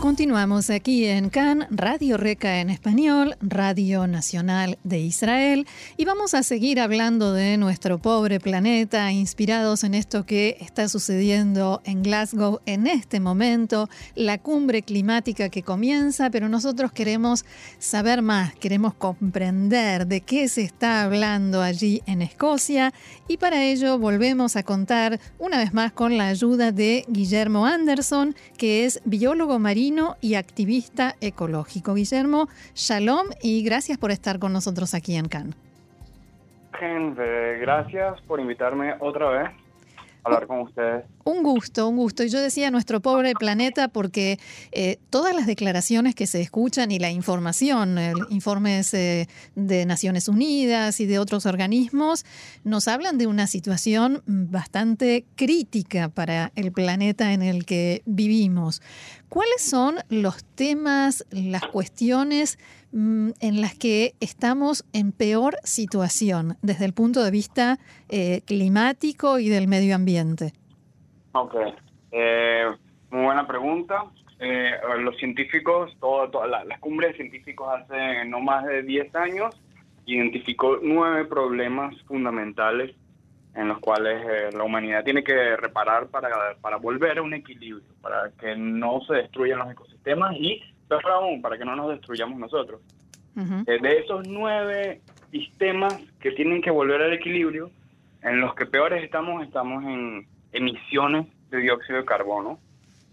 Continuamos aquí en CAN, Radio Reca en español, Radio Nacional de Israel, y vamos a seguir hablando de nuestro pobre planeta, inspirados en esto que está sucediendo en Glasgow en este momento, la cumbre climática que comienza, pero nosotros queremos saber más, queremos comprender de qué se está hablando allí en Escocia, y para ello volvemos a contar una vez más con la ayuda de Guillermo Anderson, que es biólogo marino y activista ecológico. Guillermo, shalom y gracias por estar con nosotros aquí en Cannes. Gracias por invitarme otra vez Un gusto, un gusto. Y yo decía nuestro pobre planeta porque eh, todas las declaraciones que se escuchan y la información, informes eh, de Naciones Unidas y de otros organismos, nos hablan de una situación bastante crítica para el planeta en el que vivimos. ¿Cuáles son los temas, las cuestiones en las que estamos en peor situación desde el punto de vista eh, climático y del medio ambiente? Ok, eh, muy buena pregunta. Eh, los científicos, todo, la, las cumbres de científicos hace no más de 10 años identificó nueve problemas fundamentales en los cuales la humanidad tiene que reparar para, para volver a un equilibrio, para que no se destruyan los ecosistemas y aún, para que no nos destruyamos nosotros. Eh, de esos nueve sistemas que tienen que volver al equilibrio, en los que peores estamos, estamos en emisiones de dióxido de carbono,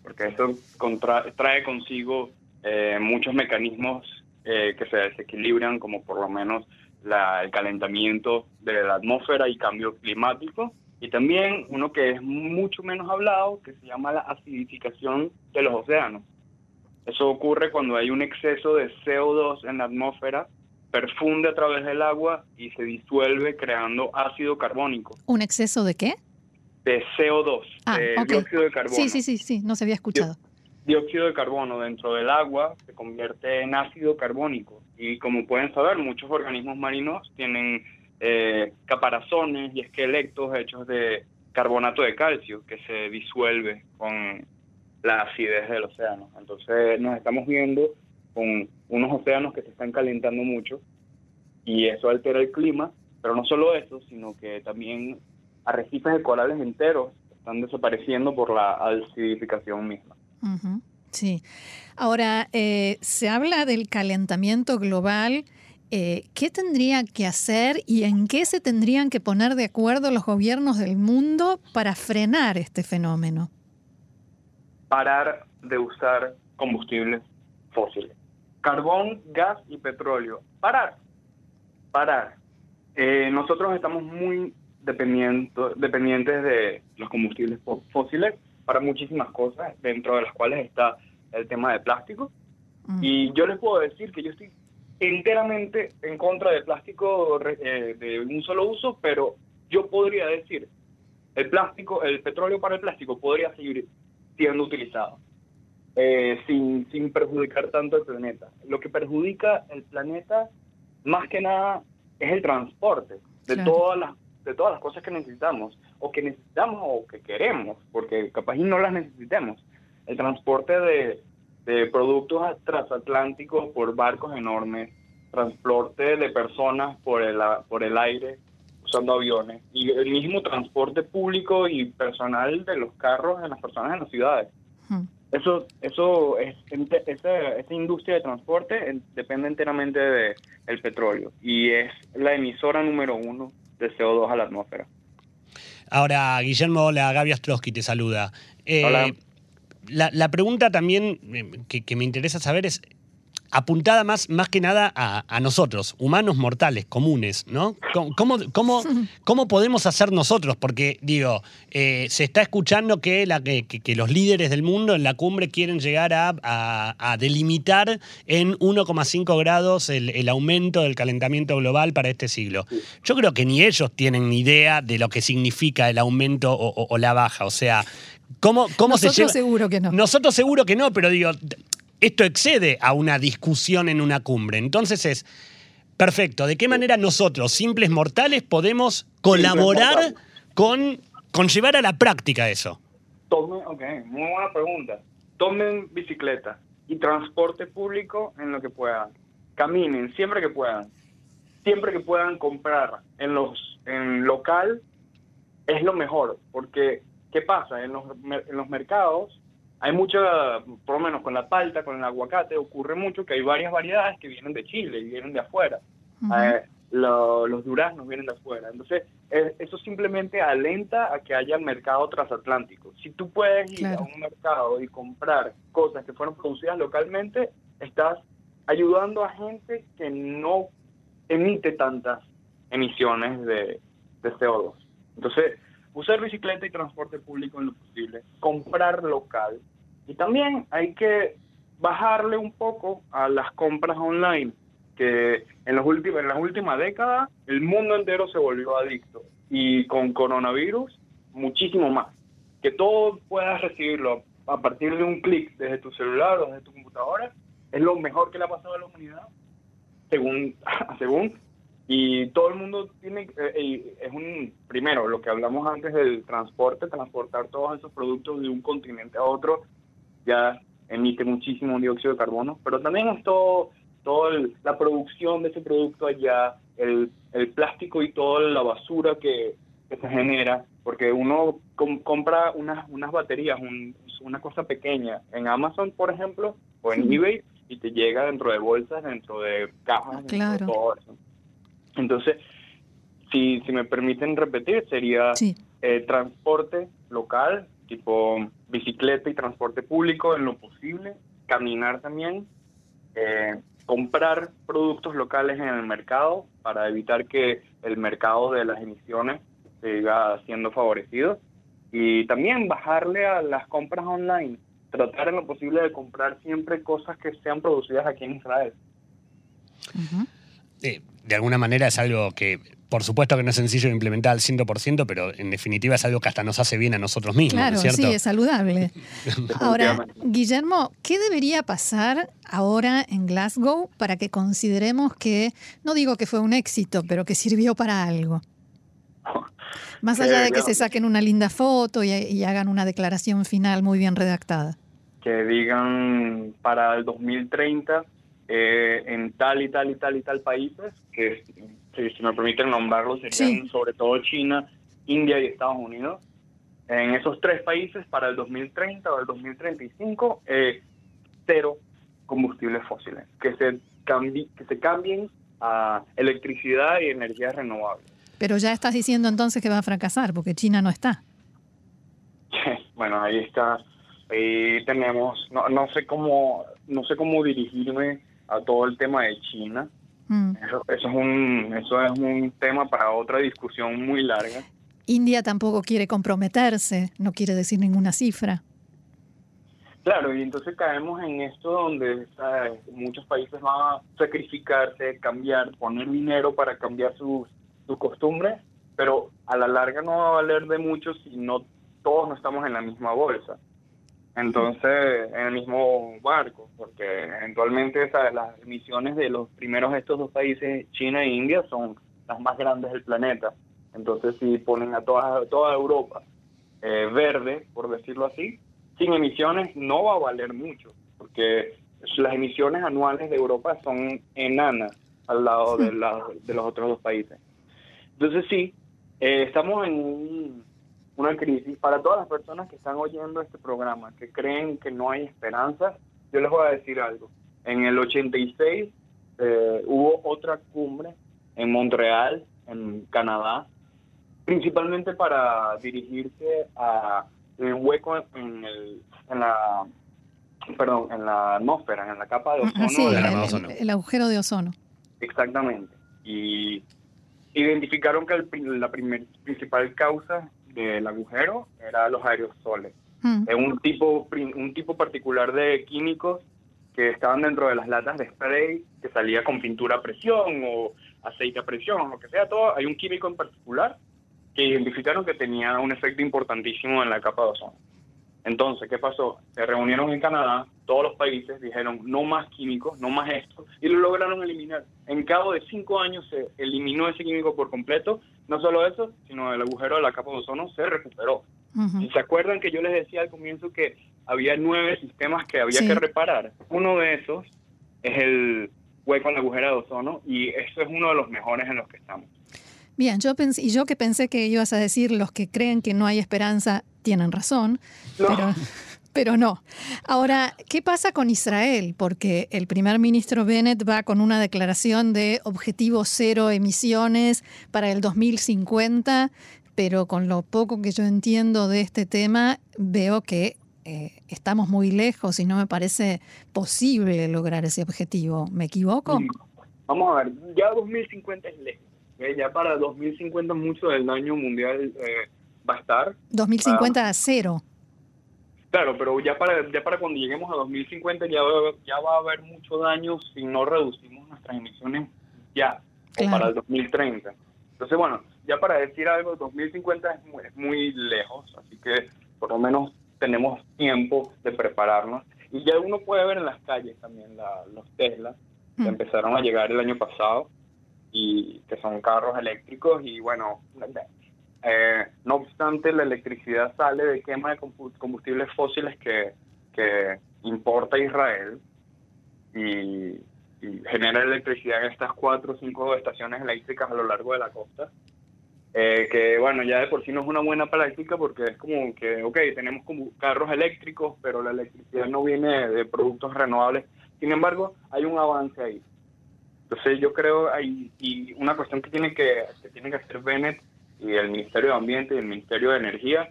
porque eso trae consigo eh, muchos mecanismos eh, que se desequilibran, como por lo menos la, el calentamiento de la atmósfera y cambio climático, y también uno que es mucho menos hablado, que se llama la acidificación de los océanos. Eso ocurre cuando hay un exceso de CO2 en la atmósfera, perfunde a través del agua y se disuelve creando ácido carbónico. ¿Un exceso de qué? De CO2, ah, de dióxido de carbono. Sí, sí, sí, sí, no se había escuchado. Dióxido de carbono dentro del agua se convierte en ácido carbónico y como pueden saber, muchos organismos marinos tienen eh, caparazones y esqueletos hechos de carbonato de calcio que se disuelve con la acidez del océano. Entonces nos estamos viendo con unos océanos que se están calentando mucho y eso altera el clima, pero no solo eso, sino que también arrecifes de corales enteros están desapareciendo por la acidificación misma. Sí. Ahora, eh, se habla del calentamiento global. Eh, ¿Qué tendría que hacer y en qué se tendrían que poner de acuerdo los gobiernos del mundo para frenar este fenómeno? Parar de usar combustibles fósiles. Carbón, gas y petróleo. Parar. Parar. Eh, nosotros estamos muy dependientes de los combustibles fósiles para muchísimas cosas, dentro de las cuales está el tema de plástico. Mm. Y yo les puedo decir que yo estoy enteramente en contra del plástico eh, de un solo uso, pero yo podría decir, el plástico, el petróleo para el plástico podría seguir siendo utilizado, eh, sin, sin perjudicar tanto el planeta. Lo que perjudica el planeta, más que nada, es el transporte de, todas las, de todas las cosas que necesitamos, o que necesitamos o que queremos, porque capaz y no las necesitemos. El transporte de, de productos transatlánticos por barcos enormes, transporte de personas por el, por el aire, usando aviones y el mismo transporte público y personal de los carros en las personas en las ciudades. Eso, eso es, esa, esa, industria de transporte depende enteramente del el petróleo y es la emisora número uno de CO2 a la atmósfera. Ahora, Guillermo, hola, Gaby Astrosky te saluda. Eh, hola. La, la, pregunta también eh, que, que, me interesa saber es, apuntada más, más que nada a, nosotros, humanos mortales, comunes, ¿no? ¿Cómo, cómo, cómo, podemos hacer nosotros? Porque, digo, eh, se está escuchando que, la, que, que, los líderes del mundo en la cumbre quieren llegar a, a, delimitar en 1,5 grados el, aumento del calentamiento global para este siglo. Yo creo que ni ellos tienen ni idea de lo que significa el aumento o, o la baja. O sea, ¿Cómo, cómo Nosotros se lleva? seguro que no. Nosotros seguro que no, pero digo, esto excede a una discusión en una cumbre. Entonces es, Perfecto. ¿De qué manera nosotros, simples mortales, podemos colaborar con, con llevar a la práctica eso? Tomen, ok, muy buena pregunta. Tomen bicicleta y transporte público en lo que puedan. Caminen siempre que puedan. Siempre que puedan comprar en los en local es lo mejor, porque ¿qué pasa? En los, en los mercados hay mucha, por lo menos con la palta, con el aguacate, ocurre mucho que hay varias variedades que vienen de Chile y vienen de afuera. Eh, los duraznos vienen de afuera. Entonces, eso simplemente alenta a que haya mercado transatlántico. Si tú puedes ir a un mercado y comprar cosas que fueron producidas localmente, estás ayudando a gente que no emite tantas emisiones de, de CO2. Entonces, usar bicicleta y transporte público en lo posible, comprar local y también hay que bajarle un poco a las compras online, que en, los últimos, en las últimas décadas el mundo entero se volvió adicto y con coronavirus muchísimo más. Que todo puedas recibirlo a partir de un clic desde tu celular o desde tu computadora es lo mejor que le ha pasado a la humanidad, según, según y todo el mundo tiene, eh, es un, primero, lo que hablamos antes del transporte, transportar todos esos productos de un continente a otro, ya emite muchísimo dióxido de carbono, pero también es todo, todo la producción de ese producto allá, el, el plástico y toda la basura que, se genera, porque uno compra unas, unas baterías, una cosa pequeña en Amazon, por ejemplo, o en eBay, y te llega dentro de bolsas, dentro de cajas, claro. todo eso. Entonces, si, si me permiten repetir, sería eh, transporte local, tipo bicicleta y transporte público en lo posible, caminar también, eh, comprar productos locales en el mercado para evitar que el mercado de las emisiones siga siendo favorecido. Y también bajarle a las compras online, tratar en lo posible de comprar siempre cosas que sean producidas aquí en Israel. De alguna manera es algo que, por supuesto que no es sencillo de implementar al 100%, pero en definitiva es algo que hasta nos hace bien a nosotros mismos. Claro, ¿cierto? sí, es saludable. Ahora, Guillermo, ¿qué debería pasar ahora en Glasgow para que consideremos que, no digo que fue un éxito, pero que sirvió para algo? Más allá de que se saquen una linda foto y hagan una declaración final muy bien redactada. Que digan para el 2030 eh, en tal y tal y tal y tal países, que si, me permiten nombrarlos, serían sobre todo China, India y Estados Unidos. En esos tres países, para el 2030 o el 2035, eh, cero combustibles fósiles, que se, que se cambien a electricidad y energías renovables. Pero ya estás diciendo entonces que va a fracasar, porque China no está. bueno, ahí está. Ahí tenemos, no, no sé cómo, no sé cómo dirigirme a todo el tema de China. Mm. Eso, es un, eso es un tema para otra discusión muy larga. India tampoco quiere comprometerse, no quiere decir ninguna cifra. Claro, y entonces caemos en esto donde muchos países van a sacrificarse, cambiar, poner dinero para cambiar sus, sus costumbres, pero a la larga no va a valer de mucho si no todos no estamos en la misma bolsa entonces en el mismo barco, porque eventualmente las emisiones de los primeros estos dos países, China e India, son las más grandes del planeta. Entonces si ponen a toda, toda Europa eh, verde, por decirlo así, sin emisiones no va a valer mucho, porque las emisiones anuales de Europa son enanas al lado de, de los otros dos países. Entonces sí, eh, estamos en un una crisis. Para todas las personas que están oyendo este programa, que creen que no hay esperanza, yo les voy a decir algo. En el 86 eh, hubo otra cumbre en Montreal, en Canadá, principalmente para dirigirse a un hueco en, el, en la perdón, en la atmósfera, en la capa de ozono. el, agujero de ozono. Exactamente. Y identificaron que la primer, principal causa del agujero era los aerosoles. Mm. Es un tipo, un tipo particular de químicos que estaban dentro de las latas de spray que salía con pintura a presión o aceite a presión o lo que sea, todo. Hay un químico en particular que identificaron que tenía un efecto importantísimo en la capa de ozono. Entonces, ¿qué pasó? Se reunieron en Canadá, todos los países dijeron no más químicos, no más esto, y lo lograron eliminar. En cabo de cinco años se eliminó ese químico por completo. No solo eso, sino el agujero de la capa de ozono se recuperó. ¿Y se acuerdan que yo les decía al comienzo que había nueve sistemas que había que reparar? Uno de esos es el hueco en la agujero de ozono y eso es uno de los mejores en los que estamos. Bien, yo pensé, y yo que pensé que ibas a decir los que creen que no hay esperanza tienen razón, pero, pero no. Ahora, ¿qué pasa con Israel? Porque el primer ministro Bennett va con una declaración de objetivo cero emisiones para el 2050, pero con lo poco que yo entiendo de este tema, veo que eh, estamos muy lejos y no me parece posible lograr ese objetivo. ¿Me equivoco? Vamos a ver, ya 2050 es lejos. ¿eh? Ya para 2050 mucho del daño mundial eh, va a estar. 2050 a cero. Claro, pero ya para, ya para cuando lleguemos a 2050 ya, ya va a haber mucho daño si no reducimos nuestras emisiones ya, o para el 2030. Entonces, bueno, ya para decir algo, 2050 es muy, es muy lejos, así que por lo menos tenemos tiempo de prepararnos. Y ya uno puede ver en las calles también los Tesla, que mm. empezaron a llegar el año pasado, y que son carros eléctricos, y bueno, eh, no obstante, la electricidad sale de quema de combustibles fósiles que, que importa Israel y, genera electricidad en estas cuatro o cinco estaciones eléctricas a lo largo de la costa. Eh, que bueno, ya de por sí no es una buena práctica porque es como que, ok, tenemos carros eléctricos, pero la electricidad no viene de productos renovables. Sin embargo, hay un avance ahí. Entonces yo creo hay y una cuestión que tiene que, que tiene que hacer Bennett y el Ministerio de Ambiente y el Ministerio de Energía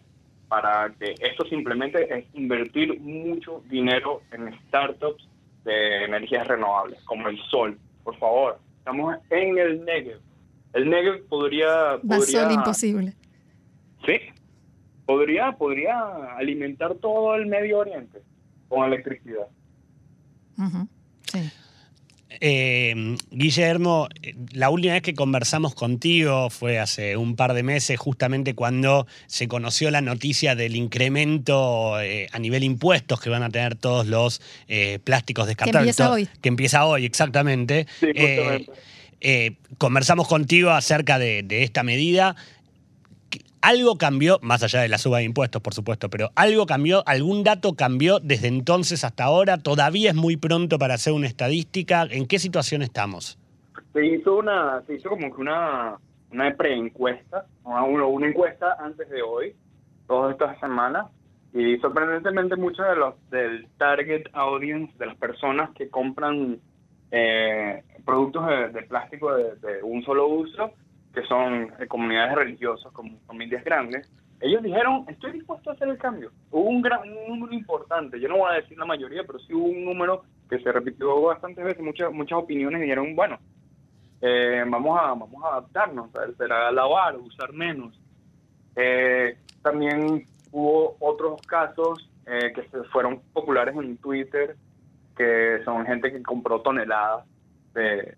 para que esto simplemente es invertir mucho dinero en startups de energías renovables, como el sol. Por favor, estamos en el Negev el Negev podría... podría imposible. Sí, podría, podría alimentar todo el Medio Oriente con electricidad. Sí. Eh, Guillermo, la última vez que conversamos contigo fue hace un par de meses, justamente cuando se conoció la noticia del incremento eh, a nivel impuestos que van a tener todos los eh, plásticos descartables. Que empieza hoy. Que empieza hoy, exactamente. Sí. Eh, conversamos contigo acerca de, esta medida. ¿Algo cambió, más allá de la suba de impuestos, por supuesto, pero algo cambió, algún dato cambió desde entonces hasta ahora? ¿Todavía es muy pronto para hacer una estadística? ¿En qué situación estamos? Se hizo una, se hizo como que una, una preencuesta, una, una encuesta antes de hoy, todas estas semanas, y sorprendentemente muchos de los del target audience, de las personas que compran eh, productos de, plástico de, un solo uso, que son eh, comunidades religiosas, como familias grandes, ellos dijeron, estoy dispuesto a hacer el cambio. Hubo un, gran, número importante, yo no voy a decir la mayoría, pero sí hubo un número que se repitió bastantes veces, muchas muchas opiniones dijeron, bueno, eh, vamos, a, vamos a adaptarnos, será lavar, usar menos. Eh, también hubo otros casos que se fueron populares en Twitter, que son gente que compró toneladas de,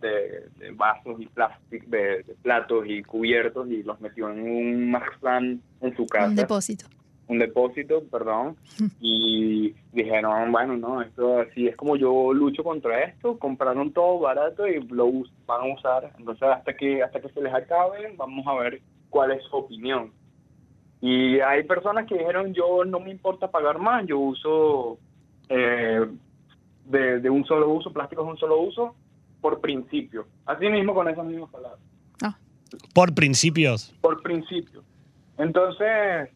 de, de, vasos y plásticos, de, platos y cubiertos y los metió en un Maxplan en su casa. Un depósito. Un depósito, perdón. y dijeron, bueno, no, esto así es como yo lucho contra esto. Compraron todo barato y lo van a usar. Entonces, hasta que, hasta que se les acabe, vamos a ver cuál es su opinión. Y hay personas que dijeron, yo no me importa pagar más, yo uso eh, de, un solo uso, plásticos de un solo uso, por principio. Así mismo con esas mismas palabras. Ah. ¿Por principios? Por principio. Entonces,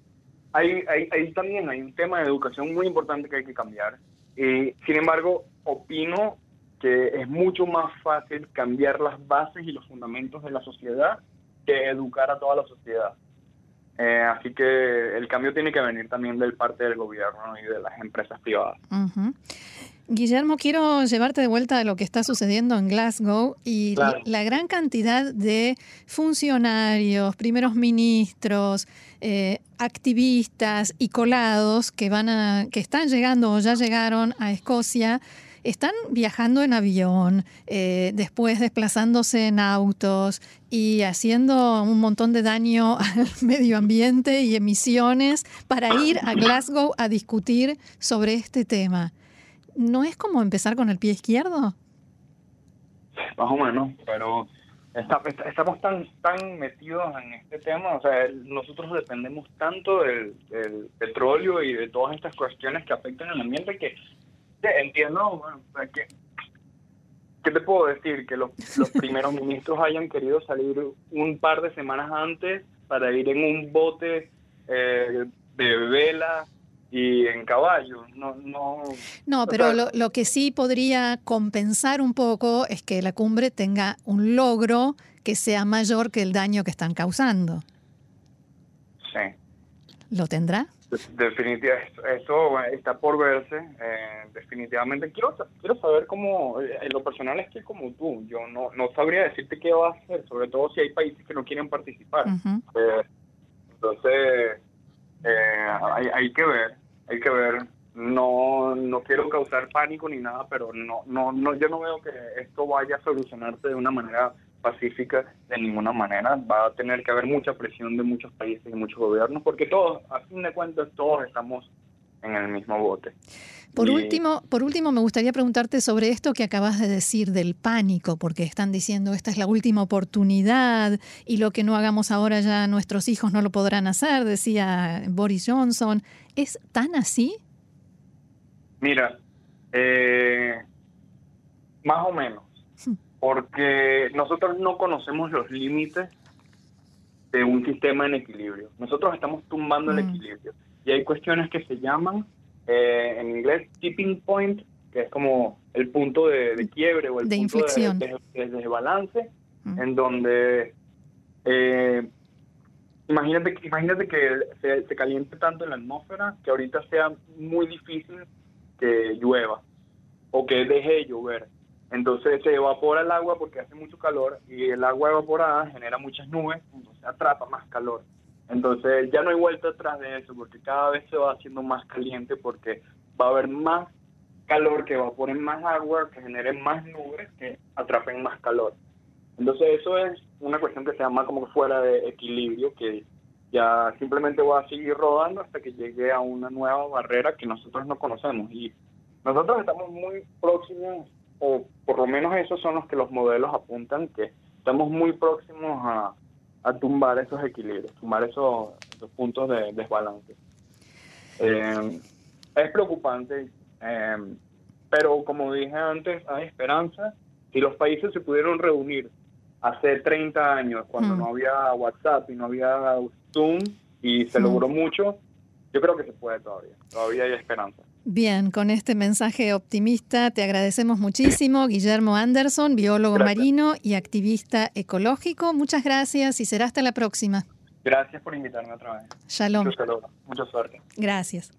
ahí, ahí, también hay un tema de educación muy importante que hay que cambiar. y sin embargo, opino que es mucho más fácil cambiar las bases y los fundamentos de la sociedad que educar a toda la sociedad. Eh, así que el cambio tiene que venir también del parte del gobierno y de las empresas privadas. Guillermo, quiero llevarte de vuelta a lo que está sucediendo en Glasgow y la, gran cantidad de funcionarios, primeros ministros, eh, activistas y colados que van a, que están llegando o ya llegaron a Escocia están viajando en avión, eh, después desplazándose en autos y haciendo un montón de daño al medio ambiente y emisiones para ir a Glasgow a discutir sobre este tema. ¿No es como empezar con el pie izquierdo? Más o menos, pero estamos tan tan metidos en este tema, o sea, nosotros dependemos tanto del, petróleo y de todas estas cuestiones que afectan al ambiente que entiendo, bueno, que, ¿qué te puedo decir? Que los, los primeros ministros hayan querido salir un par de semanas antes para ir en un bote eh, de vela y en caballo. No, no, no pero lo, lo, que sí podría compensar un poco es que la cumbre tenga un logro que sea mayor que el daño que están causando. Sí. ¿Lo tendrá? Definitivamente, eso está por verse. Eh, definitivamente quiero quiero saber cómo, eh, en lo personal es que como tú, yo no, no sabría decirte qué va a hacer, sobre todo si hay países que no quieren participar. Eh, entonces, hay, hay que ver hay que ver. No, no quiero causar pánico ni nada, pero no, no, no, yo no veo que esto vaya a solucionarse de una manera pacífica de ninguna manera. Va a tener que haber mucha presión de muchos países y muchos gobiernos, porque todos, a fin de cuentas, todos estamos en el mismo bote. Por último, por último, me gustaría preguntarte sobre esto que acabas de decir del pánico, porque están diciendo esta es la última oportunidad y lo que no hagamos ahora ya nuestros hijos no lo podrán hacer, decía Boris Johnson. ¿Es tan así? Mira, eh, más o menos, hmm. porque nosotros no conocemos los límites de un sistema en equilibrio. Nosotros estamos tumbando el hmm. equilibrio y hay cuestiones que se llaman eh, en inglés tipping point, que es como el punto de, quiebre o el punto de, desbalance, hmm. en donde eh, Imagínate, imagínate que se, se, caliente tanto en la atmósfera que ahorita sea muy difícil que llueva o que deje de llover. Entonces se evapora el agua porque hace mucho calor y el agua evaporada genera muchas nubes, entonces atrapa más calor. Entonces ya no hay vuelta atrás de eso porque cada vez se va haciendo más caliente porque va a haber más calor que evaporen más agua, que generen más nubes, que atrapen más calor. Entonces eso es una cuestión que se llama como fuera de equilibrio, que ya simplemente va a seguir rodando hasta que llegue a una nueva barrera que nosotros no conocemos. Y nosotros estamos muy próximos, o por lo menos esos son los que los modelos apuntan, que estamos muy próximos a, tumbar esos equilibrios, tumbar esos, puntos de desbalance. Eh, es preocupante, eh, pero como dije antes, hay esperanza. Si los países se pudieron reunir hace 30 años, cuando mm. no había WhatsApp y no había Zoom y se mm. logró mucho, yo creo que se puede todavía, todavía hay esperanza. Bien, con este mensaje optimista te agradecemos muchísimo, Guillermo Anderson, biólogo marino y activista ecológico. Muchas gracias y será hasta la próxima. Gracias por invitarme otra vez. Shalom. Mucha suerte. Gracias.